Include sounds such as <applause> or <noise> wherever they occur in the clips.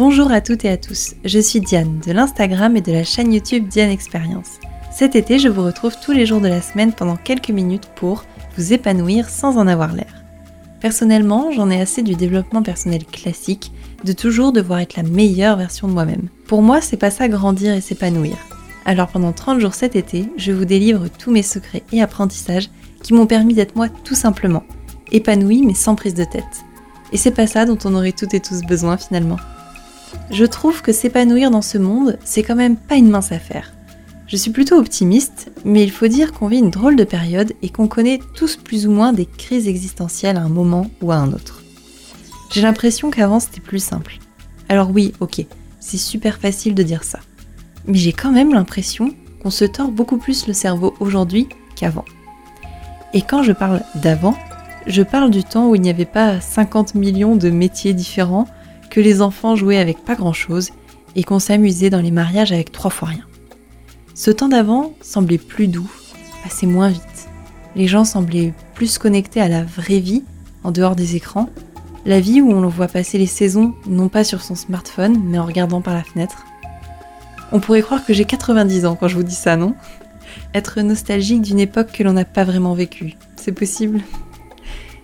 Bonjour à toutes et à tous, je suis Diane de l'Instagram et de la chaîne YouTube Diane Experience. Cet été, je vous retrouve tous les jours de la semaine pendant quelques minutes pour vous épanouir sans en avoir l'air. Personnellement, j'en ai assez du développement personnel classique, de toujours devoir être la meilleure version de moi-même. Pour moi, c'est pas ça grandir et s'épanouir. Alors pendant 30 jours cet été, je vous délivre tous mes secrets et apprentissages qui m'ont permis d'être moi tout simplement, épanouie mais sans prise de tête. Et c'est pas ça dont on aurait toutes et tous besoin finalement. Je trouve que s'épanouir dans ce monde, c'est quand même pas une mince affaire. Je suis plutôt optimiste, mais il faut dire qu'on vit une drôle de période et qu'on connaît tous plus ou moins des crises existentielles à un moment ou à un autre. J'ai l'impression qu'avant c'était plus simple. Alors oui, ok, c'est super facile de dire ça. Mais j'ai quand même l'impression qu'on se tord beaucoup plus le cerveau aujourd'hui qu'avant. Et quand je parle d'avant, je parle du temps où il n'y avait pas 50 millions de métiers différents, que les enfants jouaient avec pas grand-chose et qu'on s'amusait dans les mariages avec trois fois rien. Ce temps d'avant semblait plus doux, passait moins vite. Les gens semblaient plus connectés à la vraie vie, en dehors des écrans, la vie où on voit passer les saisons non pas sur son smartphone, mais en regardant par la fenêtre. On pourrait croire que j'ai 90 ans quand je vous dis ça, non? Être nostalgique d'une époque que l'on n'a pas vraiment vécue, c'est possible?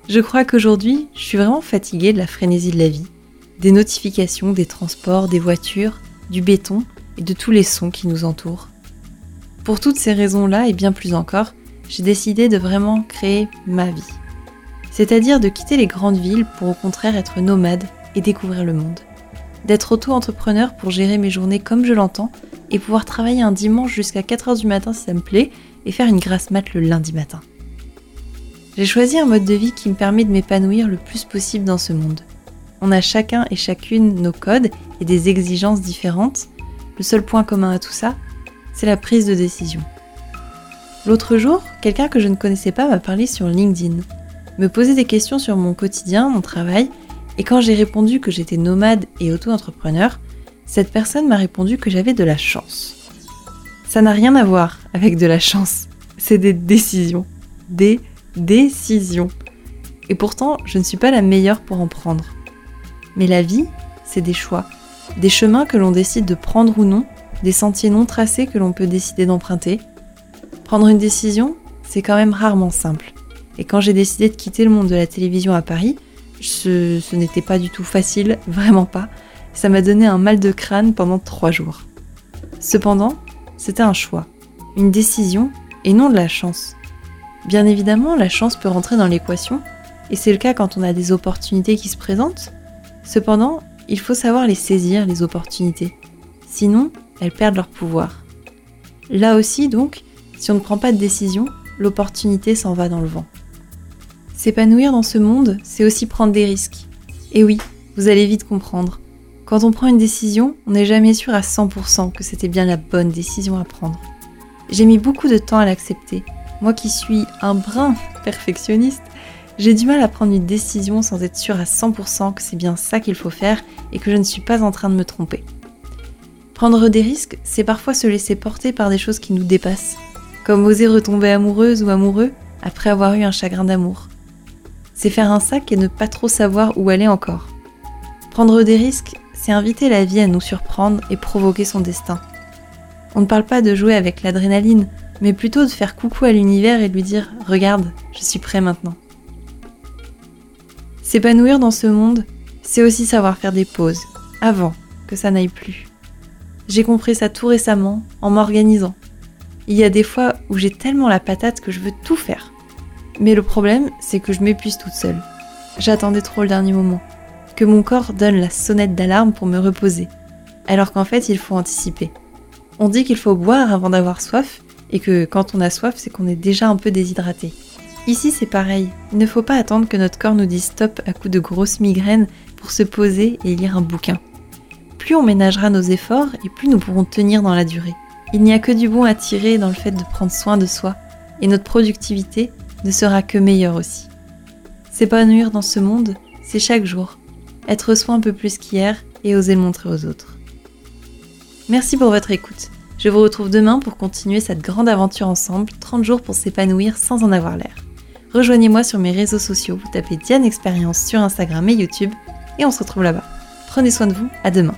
Je crois qu'aujourd'hui, je suis vraiment fatiguée de la frénésie de la vie, des notifications, des transports, des voitures, du béton et de tous les sons qui nous entourent. Pour toutes ces raisons-là et bien plus encore, j'ai décidé de vraiment créer ma vie. C'est-à-dire de quitter les grandes villes pour au contraire être nomade et découvrir le monde. D'être auto-entrepreneur pour gérer mes journées comme je l'entends et pouvoir travailler un dimanche jusqu'à 4h du matin si ça me plaît et faire une grasse mat le lundi matin. J'ai choisi un mode de vie qui me permet de m'épanouir le plus possible dans ce monde. On a chacun et chacune nos codes et des exigences différentes. Le seul point commun à tout ça, c'est la prise de décision. L'autre jour, quelqu'un que je ne connaissais pas m'a parlé sur LinkedIn, me posait des questions sur mon quotidien, mon travail, et quand j'ai répondu que j'étais nomade et auto-entrepreneur, cette personne m'a répondu que j'avais de la chance. Ça n'a rien à voir avec de la chance, c'est des décisions. Des décisions. Et pourtant, je ne suis pas la meilleure pour en prendre. Mais la vie, c'est des choix, des chemins que l'on décide de prendre ou non, des sentiers non tracés que l'on peut décider d'emprunter. Prendre une décision, c'est quand même rarement simple. Et quand j'ai décidé de quitter le monde de la télévision à Paris, ce, n'était pas du tout facile, <laughs> vraiment pas. Ça m'a donné un mal de crâne pendant trois jours. Cependant, c'était un choix, une décision et non de la chance. Bien évidemment, la chance peut rentrer dans l'équation, et c'est le cas quand on a des opportunités qui se présentent, Cependant, il faut savoir les saisir, les opportunités. Sinon, elles perdent leur pouvoir. Là aussi, donc, si on ne prend pas de décision, l'opportunité s'en va dans le vent. S'épanouir dans ce monde, c'est aussi prendre des risques. Et oui, vous allez vite comprendre. Quand on prend une décision, on n'est jamais sûr à 100% que c'était bien la bonne décision à prendre. J'ai mis beaucoup de temps à l'accepter. Moi qui suis un brin perfectionniste, j'ai du mal à prendre une décision sans être sûre à 100% que c'est bien ça qu'il faut faire et que je ne suis pas en train de me tromper. Prendre des risques, c'est parfois se laisser porter par des choses qui nous dépassent, comme oser retomber amoureuse ou amoureux après avoir eu un chagrin d'amour. C'est faire un sac et ne pas trop savoir où aller encore. Prendre des risques, c'est inviter la vie à nous surprendre et provoquer son destin. On ne parle pas de jouer avec l'adrénaline, mais plutôt de faire coucou à l'univers et lui dire ⁇ Regarde, je suis prêt maintenant ⁇ S'épanouir dans ce monde, c'est aussi savoir faire des pauses, avant que ça n'aille plus. J'ai compris ça tout récemment en m'organisant. Il y a des fois où j'ai tellement la patate que je veux tout faire. Mais le problème, c'est que je m'épuise toute seule. J'attendais trop le dernier moment. Que mon corps donne la sonnette d'alarme pour me reposer. Alors qu'en fait, il faut anticiper. On dit qu'il faut boire avant d'avoir soif, et que quand on a soif, c'est qu'on est déjà un peu déshydraté. Ici, c'est pareil. Il ne faut pas attendre que notre corps nous dise stop à coups de grosses migraines pour se poser et lire un bouquin. Plus on ménagera nos efforts et plus nous pourrons tenir dans la durée. Il n'y a que du bon à tirer dans le fait de prendre soin de soi et notre productivité ne sera que meilleure aussi. S'épanouir dans ce monde, c'est chaque jour. Être soi un peu plus qu'hier et oser le montrer aux autres. Merci pour votre écoute. Je vous retrouve demain pour continuer cette grande aventure ensemble, 30 jours pour s'épanouir sans en avoir l'air. Rejoignez-moi sur mes réseaux sociaux, vous tapez Diane Expérience sur Instagram et YouTube et on se retrouve là-bas. Prenez soin de vous, à demain.